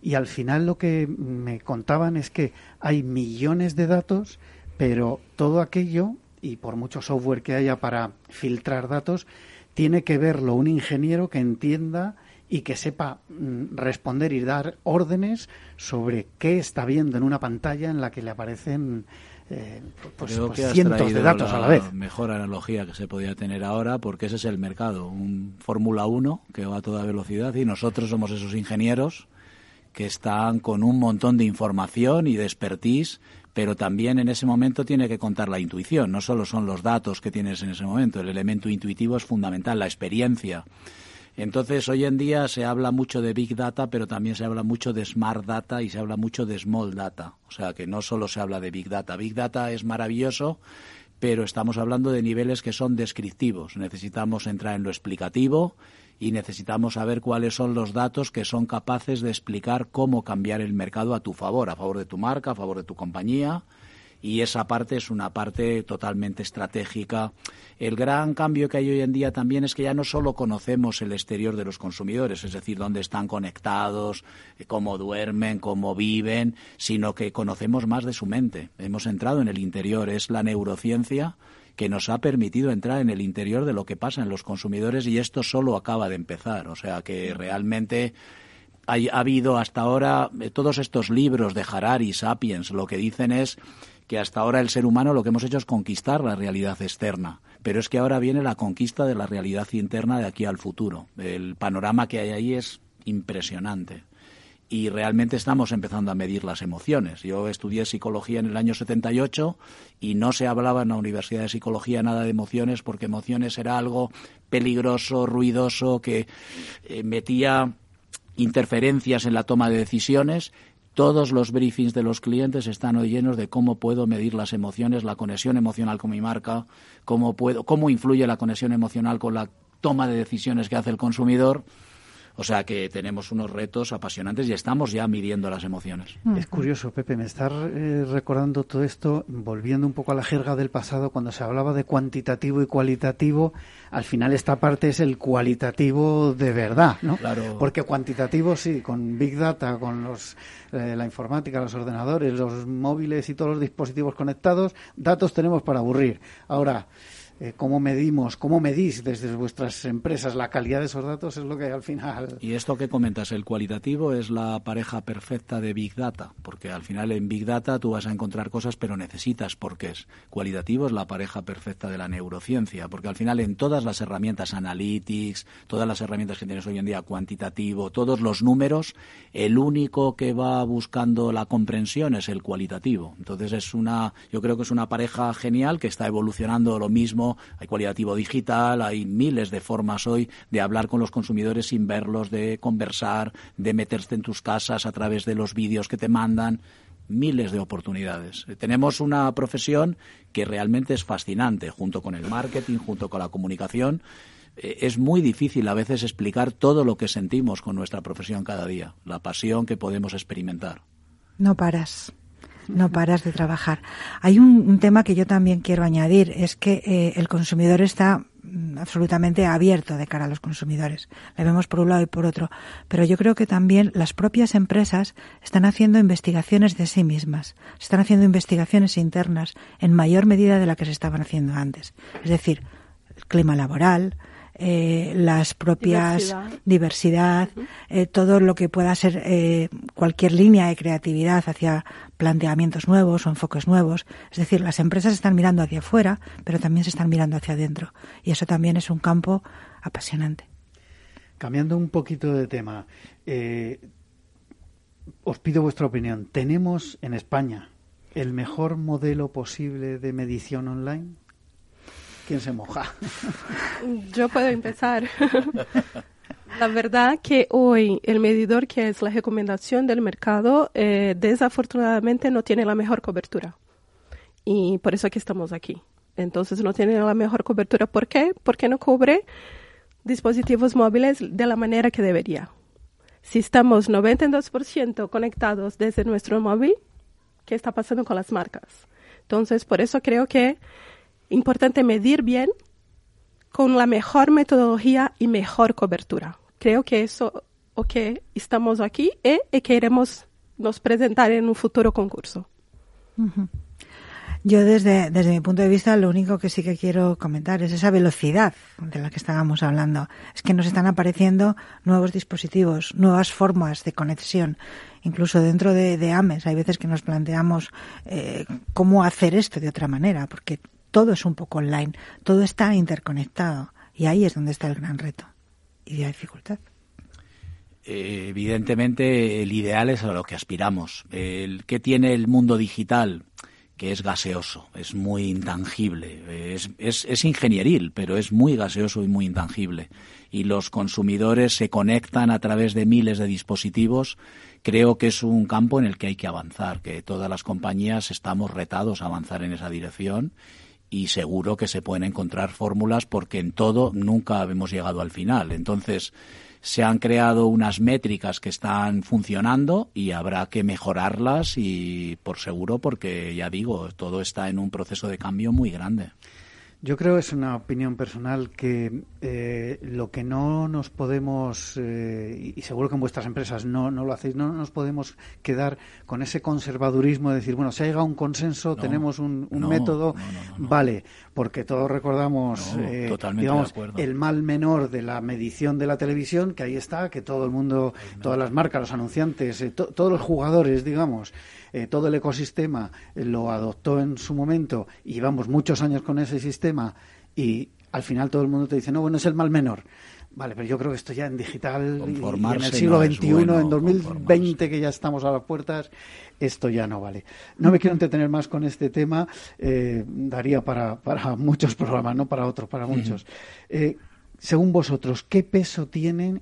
Y al final lo que me contaban es que hay millones de datos, pero todo aquello y por mucho software que haya para filtrar datos, tiene que verlo un ingeniero que entienda y que sepa mm, responder y dar órdenes sobre qué está viendo en una pantalla en la que le aparecen eh, pues, pues cientos de datos a la vez. Mejor analogía que se podía tener ahora, porque ese es el mercado, un Fórmula 1 que va a toda velocidad y nosotros somos esos ingenieros que están con un montón de información y de expertise pero también en ese momento tiene que contar la intuición, no solo son los datos que tienes en ese momento, el elemento intuitivo es fundamental, la experiencia. Entonces, hoy en día se habla mucho de Big Data, pero también se habla mucho de Smart Data y se habla mucho de Small Data. O sea, que no solo se habla de Big Data. Big Data es maravilloso, pero estamos hablando de niveles que son descriptivos. Necesitamos entrar en lo explicativo y necesitamos saber cuáles son los datos que son capaces de explicar cómo cambiar el mercado a tu favor, a favor de tu marca, a favor de tu compañía y esa parte es una parte totalmente estratégica. El gran cambio que hay hoy en día también es que ya no solo conocemos el exterior de los consumidores, es decir, dónde están conectados, cómo duermen, cómo viven, sino que conocemos más de su mente. Hemos entrado en el interior, es la neurociencia que nos ha permitido entrar en el interior de lo que pasa en los consumidores y esto solo acaba de empezar. O sea que realmente ha, habido hasta ahora eh, todos estos libros de Harari, Sapiens, lo que dicen es que hasta ahora el ser humano lo que hemos hecho es conquistar la realidad externa, pero es que ahora viene la conquista de la realidad interna de aquí al futuro. El panorama que hay ahí es impresionante y realmente estamos empezando a medir las emociones. Yo estudié psicología en el año 78 y no se hablaba en la Universidad de Psicología nada de emociones porque emociones era algo peligroso, ruidoso, que eh, metía interferencias en la toma de decisiones todos los briefings de los clientes están hoy llenos de cómo puedo medir las emociones, la conexión emocional con mi marca, cómo puedo, cómo influye la conexión emocional con la toma de decisiones que hace el consumidor. O sea que tenemos unos retos apasionantes y estamos ya midiendo las emociones. Es curioso, Pepe, me está eh, recordando todo esto, volviendo un poco a la jerga del pasado, cuando se hablaba de cuantitativo y cualitativo, al final esta parte es el cualitativo de verdad, ¿no? Claro. Porque cuantitativo sí, con Big Data, con los, eh, la informática, los ordenadores, los móviles y todos los dispositivos conectados, datos tenemos para aburrir. Ahora, eh, cómo medimos, cómo medís desde vuestras empresas la calidad de esos datos es lo que al final. Y esto que comentas, el cualitativo es la pareja perfecta de Big Data, porque al final en Big Data tú vas a encontrar cosas, pero necesitas porque es. Cualitativo es la pareja perfecta de la neurociencia, porque al final en todas las herramientas analytics, todas las herramientas que tienes hoy en día, cuantitativo, todos los números, el único que va buscando la comprensión es el cualitativo. Entonces es una, yo creo que es una pareja genial que está evolucionando lo mismo hay cualitativo digital, hay miles de formas hoy de hablar con los consumidores sin verlos, de conversar, de meterse en tus casas a través de los vídeos que te mandan miles de oportunidades. Tenemos una profesión que realmente es fascinante, junto con el marketing, junto con la comunicación. Eh, es muy difícil a veces explicar todo lo que sentimos con nuestra profesión cada día, la pasión que podemos experimentar. No paras no paras de trabajar. Hay un, tema que yo también quiero añadir, es que eh, el consumidor está mm, absolutamente abierto de cara a los consumidores. Le vemos por un lado y por otro. Pero yo creo que también las propias empresas están haciendo investigaciones de sí mismas. Están haciendo investigaciones internas en mayor medida de la que se estaban haciendo antes. Es decir, el clima laboral, eh, las propias diversidad, eh, todo lo que pueda ser eh, cualquier línea de creatividad hacia planteamientos nuevos o enfoques nuevos. Es decir, las empresas están mirando hacia afuera, pero también se están mirando hacia adentro. Y eso también es un campo apasionante. Cambiando un poquito de tema, os pido vuestra opinión. ¿Tenemos en España el mejor modelo posible de medición online? ¿Quién se moja? Yo puedo empezar. La verdad que hoy el medidor que es la recomendación del mercado eh, desafortunadamente no tiene la mejor cobertura. Y por eso que estamos aquí. Entonces no tiene la mejor cobertura. ¿Por qué? Porque no cubre dispositivos móviles de la manera que debería. Si estamos 92% conectados desde nuestro móvil, ¿qué está pasando con las marcas? Entonces, por eso creo que importante medir bien con la mejor metodología y mejor cobertura. Creo que eso o que estamos aquí y, y queremos nos presentar en un futuro concurso. Yo desde, desde mi punto de vista lo único que sí que quiero comentar es esa velocidad de la que estábamos hablando. Es que nos están apareciendo nuevos dispositivos, nuevas formas de conexión. Incluso dentro de, AMES hay veces que nos planteamos eh, cómo hacer esto de otra manera, porque todo es un poco online, todo está interconectado y ahí es donde está el gran reto y la dificultad. Eh, evidentemente el ideal es a lo que aspiramos. El, ¿Qué tiene el mundo digital? que es gaseoso, es muy intangible, es, es, ingenieril, pero es muy gaseoso y muy intangible. Y los consumidores se conectan a través de miles de dispositivos. Creo que es un campo en el que hay que avanzar, que todas las compañías estamos retados a avanzar en esa dirección y seguro que se pueden encontrar fórmulas porque en todo nunca hemos llegado al final. Entonces, se han creado unas métricas que están funcionando y habrá que mejorarlas y por seguro porque ya digo, todo está en un proceso de cambio muy grande. Yo creo, es una opinión personal, que eh, lo que no nos podemos, eh, y seguro que en vuestras empresas no, no lo hacéis, no nos podemos quedar con ese conservadurismo de decir, bueno, si ha llegado un consenso, tenemos un, método, vale, porque todos recordamos, eh, digamos, el mal menor de la medición de la televisión, que ahí está, que todo el mundo, todas las marcas, los anunciantes, todos los jugadores, digamos, eh, todo el ecosistema eh, lo adoptó en su momento y llevamos muchos años con ese sistema y al final todo el mundo te dice, no, bueno, es el mal menor. Vale, pero yo creo que esto ya en digital y en el siglo XXI, en 2020 que ya estamos a las puertas, esto ya no vale. No me quiero entretener más con este tema, eh, daría para, para muchos programas, no para otros, para muchos. según vosotros, ¿qué peso tienen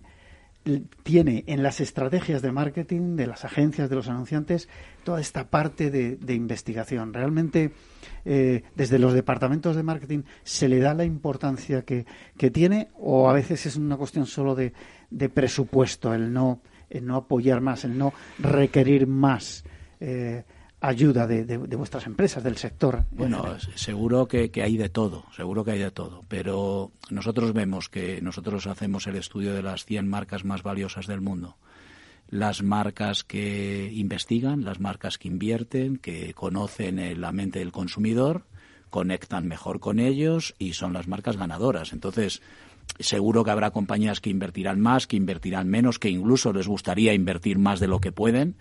tiene en las estrategias de marketing de las agencias, de los anunciantes, toda esta parte de, investigación. Realmente, eh, desde los departamentos de marketing, ¿se le da la importancia que, tiene o a veces es una cuestión solo de, presupuesto, el no, el no apoyar más, el no requerir más? Eh, ayuda de, vuestras empresas, del sector. Bueno, seguro que, hay de todo, seguro que hay de todo, pero nosotros vemos que nosotros hacemos el estudio de las 100 marcas más valiosas del mundo. Las marcas que investigan, las marcas que invierten, que conocen la mente del consumidor, conectan mejor con ellos y son las marcas ganadoras. Entonces, seguro que habrá compañías que invertirán más, que invertirán menos, que incluso les gustaría invertir más de lo que pueden,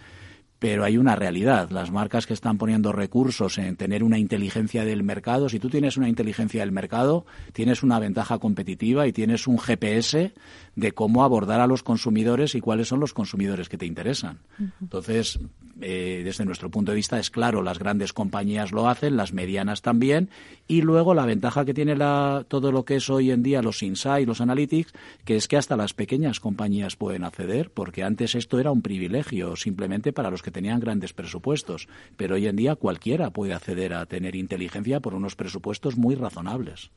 pero hay una realidad. Las marcas que están poniendo recursos en tener una inteligencia del mercado, si tú tienes una inteligencia del mercado, tienes una ventaja competitiva y tienes un GPS de cómo abordar a los consumidores y cuáles son los consumidores que te interesan. Entonces, eh, desde nuestro punto de vista es claro, las grandes compañías lo hacen, las medianas también, y luego la ventaja que tiene la, todo lo que es hoy en día los insights, los analytics, que es que hasta las pequeñas compañías pueden acceder, porque antes esto era un privilegio simplemente para los que tenían grandes presupuestos, pero hoy en día cualquiera puede acceder a tener inteligencia por unos presupuestos muy razonables.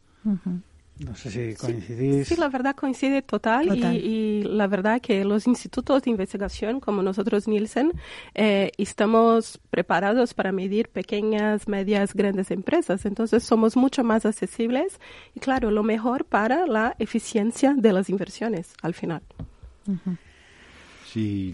No sé si coincidís. Sí, la verdad coincide total, Y, la verdad que los institutos de investigación como nosotros Nielsen eh, estamos preparados para medir pequeñas, medias, grandes empresas. Entonces somos mucho más accesibles y claro, lo mejor para la eficiencia de las inversiones al final. Si,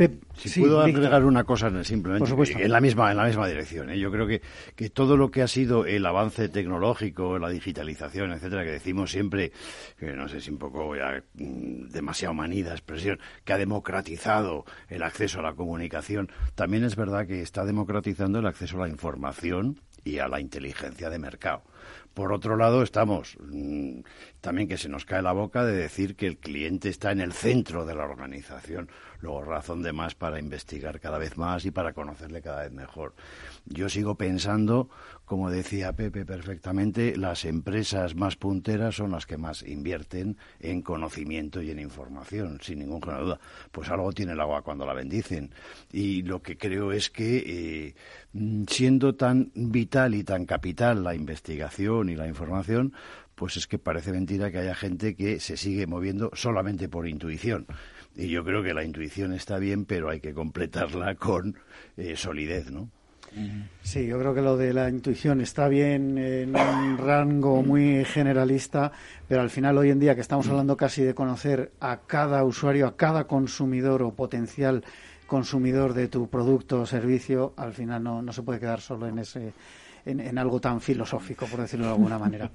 puedo agregar una cosa simplemente en la misma en la misma dirección. ¿eh? Yo creo que, que todo lo que ha sido el avance tecnológico, la digitalización, etcétera, que decimos siempre, que no sé si un poco ya mm, demasiado manida expresión, que ha democratizado el acceso a la comunicación, también es verdad que está democratizando el acceso a la información y a la inteligencia de mercado. Por otro lado, estamos mm, también que se nos cae la boca de decir que el cliente está en el centro de la organización. Luego, razón de más para investigar cada vez más y para conocerle cada vez mejor. Yo sigo pensando, como decía Pepe perfectamente, las empresas más punteras son las que más invierten en conocimiento y en información, sin ninguna duda. Pues algo tiene el agua cuando la bendicen. Y lo que creo es que, eh, siendo tan vital y tan capital la investigación y la información, pues es que parece mentira que haya gente que se sigue moviendo solamente por intuición. Y yo creo que la intuición está bien, pero hay que completarla con eh, solidez, ¿no? Sí, yo creo que lo de la intuición está bien en un rango muy generalista, pero al final hoy en día que estamos hablando casi de conocer a cada usuario, a cada consumidor o potencial consumidor de tu producto o servicio, al final no, no se puede quedar solo en ese en, algo tan filosófico, por decirlo de alguna manera.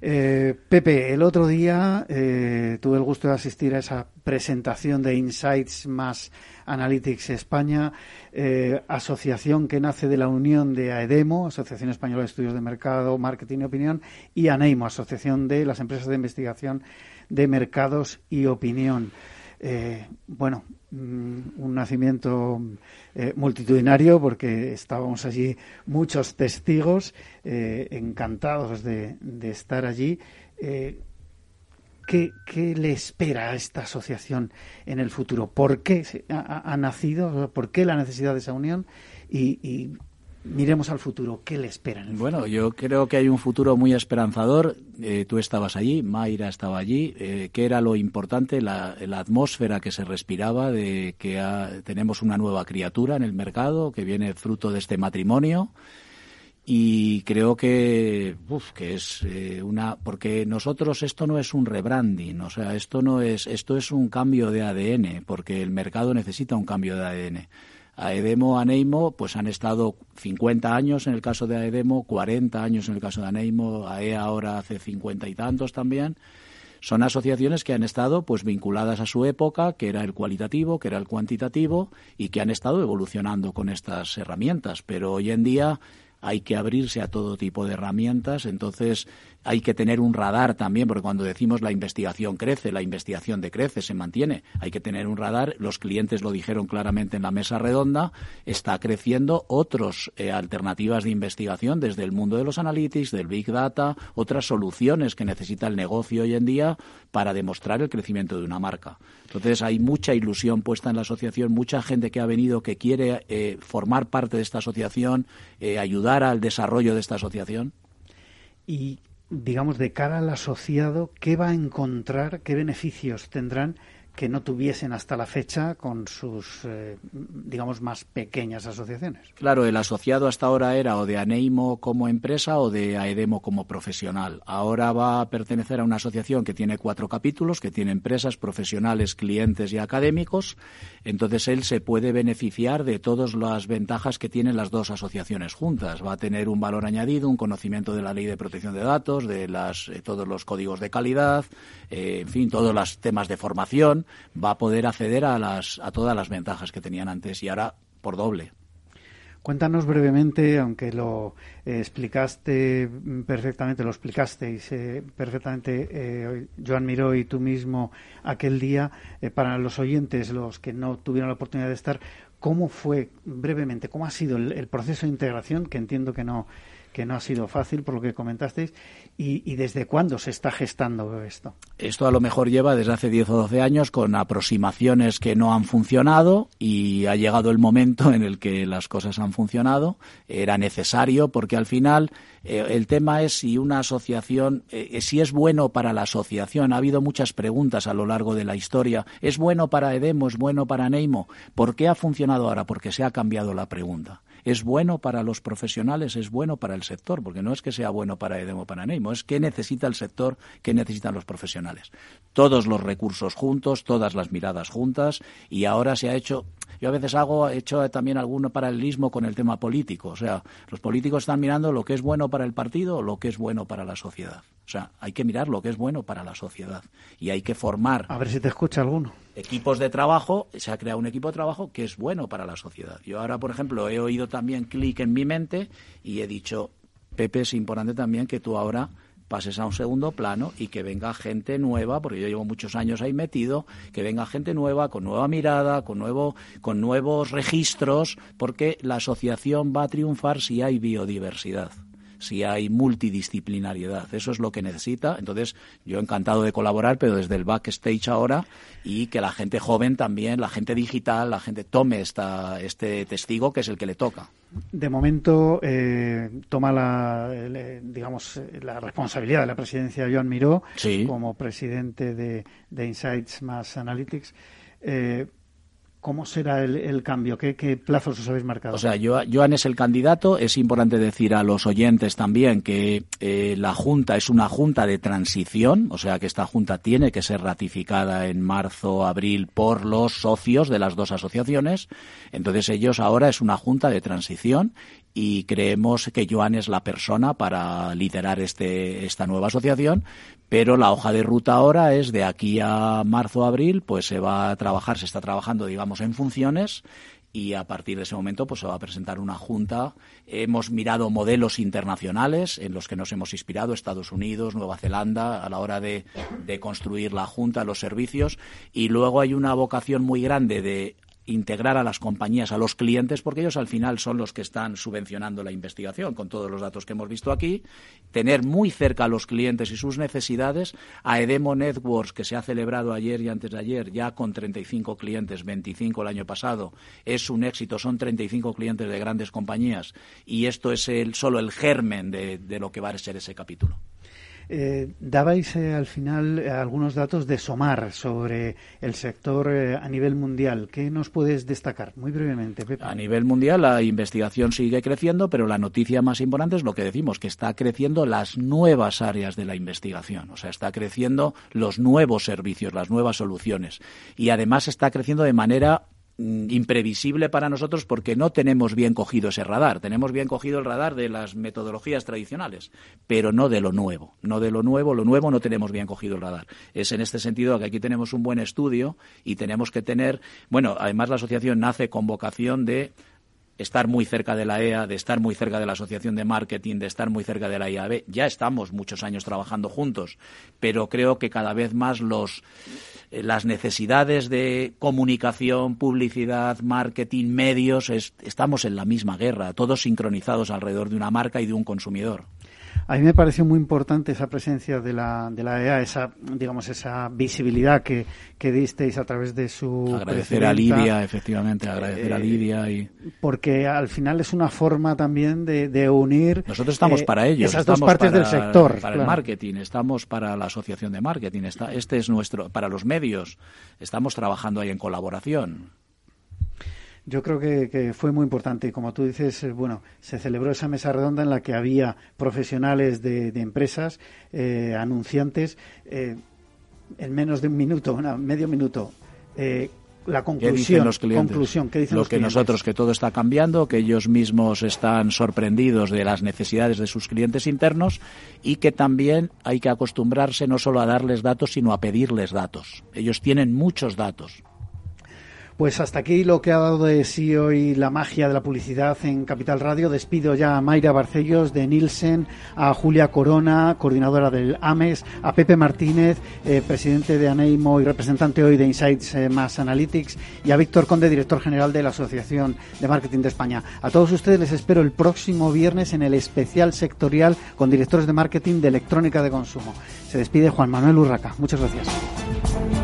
Eh, Pepe, el otro día eh, tuve el gusto de asistir a esa presentación de Insights más Analytics España, eh, asociación que nace de la unión de AEDEMO, Asociación Española de Estudios de Mercado, Marketing y Opinión, y ANEIMO, Asociación de las Empresas de Investigación de Mercados y Opinión. bueno, un nacimiento eh, multitudinario porque estábamos allí muchos testigos eh, encantados de, estar allí. ¿qué, le espera a esta asociación en el futuro? ¿Por qué ha, nacido? ¿Por qué la necesidad de esa unión? y miremos al futuro. ¿Qué le esperan? bueno, yo creo que hay un futuro muy esperanzador. Eh, tú estabas allí, Mayra estaba allí. Eh, ¿Qué era lo importante? La, atmósfera que se respiraba de que tenemos una nueva criatura en el mercado que viene fruto de este matrimonio. Y creo que, que es eh, una, porque nosotros esto no es un rebranding, o sea, esto no es, esto es un cambio de ADN, porque el mercado necesita un cambio de ADN. Aedemo, Aneimo, pues han estado 50 años en el caso de Aedemo, 40 años en el caso de Aneimo, AE ahora hace 50 y tantos también. Son asociaciones que han estado pues vinculadas a su época, que era el cualitativo, que era el cuantitativo y que han estado evolucionando con estas herramientas, pero hoy en día hay que abrirse a todo tipo de herramientas, entonces hay que tener un radar también, porque cuando decimos la investigación crece, la investigación decrece, se mantiene. Hay que tener un radar, los clientes lo dijeron claramente en la mesa redonda, está creciendo otras eh, alternativas de investigación desde el mundo de los analytics, del big data, otras soluciones que necesita el negocio hoy en día para demostrar el crecimiento de una marca. Entonces hay mucha ilusión puesta en la asociación, mucha gente que ha venido que quiere eh, formar parte de esta asociación, eh, ayudar al desarrollo de esta asociación. Y digamos, de cara al asociado, ¿qué va a encontrar, qué beneficios tendrán que no tuviesen hasta la fecha con sus, eh, digamos, más pequeñas asociaciones. Claro, el asociado hasta ahora era o de Aneimo como empresa o de Aedemo como profesional. Ahora va a pertenecer a una asociación que tiene cuatro capítulos, que tiene empresas, profesionales, clientes y académicos. Entonces él se puede beneficiar de todas las ventajas que tienen las dos asociaciones juntas. Va a tener un valor añadido, un conocimiento de la ley de protección de datos, de las, eh, todos los códigos de calidad, eh, en fin, todos los temas de formación va a poder acceder a, las, a todas las ventajas que tenían antes y ahora por doble. Cuéntanos brevemente, aunque lo eh, explicaste perfectamente, lo explicasteis eh, perfectamente, eh, Joan Miró y tú mismo aquel día, para los oyentes, los que no tuvieron la oportunidad de estar, ¿cómo fue brevemente, cómo ha sido el proceso de integración, que entiendo que no que no ha sido fácil por lo que comentasteis, y, desde cuándo se está gestando esto. Esto a lo mejor lleva desde hace 10 o 12 años con aproximaciones que no han funcionado y ha llegado el momento en el que las cosas han funcionado. Era necesario porque al final eh, el tema es si una asociación, eh, si es bueno para la asociación. Ha habido muchas preguntas a lo largo de la historia. ¿Es bueno para Edemo? ¿Es bueno para Neimo? ¿Por qué ha funcionado ahora? Porque se ha cambiado la pregunta es bueno para los profesionales, es bueno para el sector, porque no es que sea bueno para Edemo o para Neimo, es que necesita el sector, que necesitan los profesionales. Todos los recursos juntos, todas las miradas juntas, y ahora se ha hecho, yo a veces hago, he hecho también algún paralelismo con el tema político, o sea, los políticos están mirando lo que es bueno para el partido o lo que es bueno para la sociedad. O sea, hay que mirar lo que es bueno para la sociedad y hay que formar. A ver si te escucha alguno. Equipos de trabajo, se ha creado un equipo de trabajo que es bueno para la sociedad. Yo ahora, por ejemplo, he oído también clic en mi mente y he dicho, Pepe, es importante también que tú ahora pases a un segundo plano y que venga gente nueva, porque yo llevo muchos años ahí metido, que venga gente nueva, con nueva mirada, con, nuevo, con nuevos registros, porque la asociación va a triunfar si hay biodiversidad si hay multidisciplinariedad. Eso es lo que necesita. Entonces, yo encantado de colaborar, pero desde el backstage ahora y que la gente joven también, la gente digital, la gente tome esta, este testigo que es el que le toca. De momento eh, toma la, digamos, la responsabilidad de la presidencia Joan Miró como presidente de, de Insights Mass Analytics. ¿Cómo será el, cambio? ¿Qué, plazos os habéis marcado? O sea, Joan es el candidato. Es importante decir a los oyentes también que eh, la Junta es una Junta de transición, o sea que esta Junta tiene que ser ratificada en marzo, abril por los socios de las dos asociaciones. Entonces ellos ahora es una Junta de transición y creemos que Joan es la persona para liderar este, esta nueva asociación, pero la hoja de ruta ahora es de aquí a marzo abril, pues se va a trabajar, se está trabajando, digamos, en funciones y a partir de ese momento pues se va a presentar una junta. Hemos mirado modelos internacionales en los que nos hemos inspirado, Estados Unidos, Nueva Zelanda, a la hora de, de construir la junta, los servicios, y luego hay una vocación muy grande de integrar a las compañías, a los clientes, porque ellos al final son los que están subvencionando la investigación, con todos los datos que hemos visto aquí, tener muy cerca a los clientes y sus necesidades, a Edemo Networks, que se ha celebrado ayer y antes de ayer, ya con 35 clientes, 25 el año pasado, es un éxito, son 35 clientes de grandes compañías, y esto es solo el germen de lo que va a ser ese capítulo. Eh, dabais eh, al final eh, algunos datos de SOMAR sobre el sector a nivel mundial. ¿Qué nos puedes destacar? Muy brevemente, Pepe. A nivel mundial la investigación sigue creciendo, pero la noticia más importante es lo que decimos, que está creciendo las nuevas áreas de la investigación. O sea, está creciendo los nuevos servicios, las nuevas soluciones. Y además está creciendo de manera imprevisible para nosotros porque no tenemos bien cogido ese radar. Tenemos bien cogido el radar de las metodologías tradicionales, pero no de lo nuevo. No de lo nuevo, lo nuevo no tenemos bien cogido el radar. Es en este sentido que aquí tenemos un buen estudio y tenemos que tener, bueno, además la asociación nace con vocación de estar muy cerca de la EA, de estar muy cerca de la Asociación de Marketing, de estar muy cerca de la IAB. Ya estamos muchos años trabajando juntos, pero creo que cada vez más los, eh, las necesidades de comunicación, publicidad, marketing, medios, estamos en la misma guerra, todos sincronizados alrededor de una marca y de un consumidor. A mí me pareció muy importante esa presencia de la, de la EA, esa, digamos, esa visibilidad que, que disteis a través de su. Agradecer a Lidia, efectivamente, agradecer a eh, Lidia. Y... Porque al final es una forma también de, de unir. Nosotros estamos eh, para ellos. Esas dos partes del sector. Para el marketing, estamos para la asociación de marketing. Está, este es nuestro. Para los medios, estamos trabajando ahí en colaboración. Yo creo que, fue muy importante. Como tú dices, eh, bueno, se celebró esa mesa redonda en la que había profesionales de, empresas, eh, anunciantes, eh, en menos de un minuto, medio minuto. la conclusión, los clientes? conclusión ¿qué dicen lo que nosotros que todo está cambiando que ellos mismos están sorprendidos de las necesidades de sus clientes internos y que también hay que acostumbrarse no solo a darles datos sino a pedirles datos ellos tienen muchos datos pues hasta aquí lo que ha dado de sí hoy la magia de la publicidad en Capital Radio. Despido ya a Mayra Barcellos de Nielsen, a Julia Corona, coordinadora del AMES, a Pepe Martínez, eh, presidente de ANEIMO y representante hoy de Insights eh, Mass Analytics, y a Víctor Conde, director general de la Asociación de Marketing de España. A todos ustedes les espero el próximo viernes en el especial sectorial con directores de marketing de electrónica de consumo. Se despide Juan Manuel Urraca. Muchas gracias.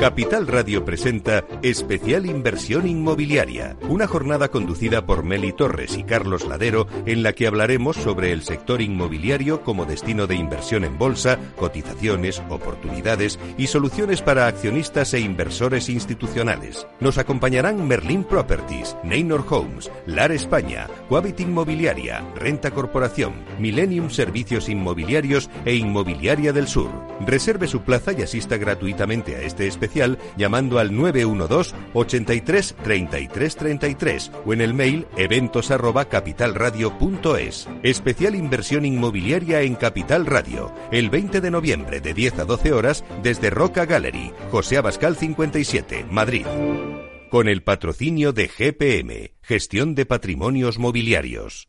Capital Radio presenta Especial Inversión Inmobiliaria, una jornada conducida por Meli Torres y Carlos Ladero en la que hablaremos sobre el sector inmobiliario como destino de inversión en bolsa, cotizaciones, oportunidades y soluciones para accionistas e inversores institucionales. Nos acompañarán Merlin Properties, Neynor Homes, LAR España, Quabit Inmobiliaria, Renta Corporación, Millennium Servicios Inmobiliarios e Inmobiliaria del Sur. Reserve su plaza y asista gratuitamente a este especial especial llamando al 912 83 33 33 o en el mail eventos arroba capitalradio.es. Especial inversión inmobiliaria en Capital Radio, el 20 de noviembre de 10 a 12 horas desde Roca Gallery, José Abascal 57, Madrid. Con el patrocinio de GPM, Gestión de Patrimonios Mobiliarios.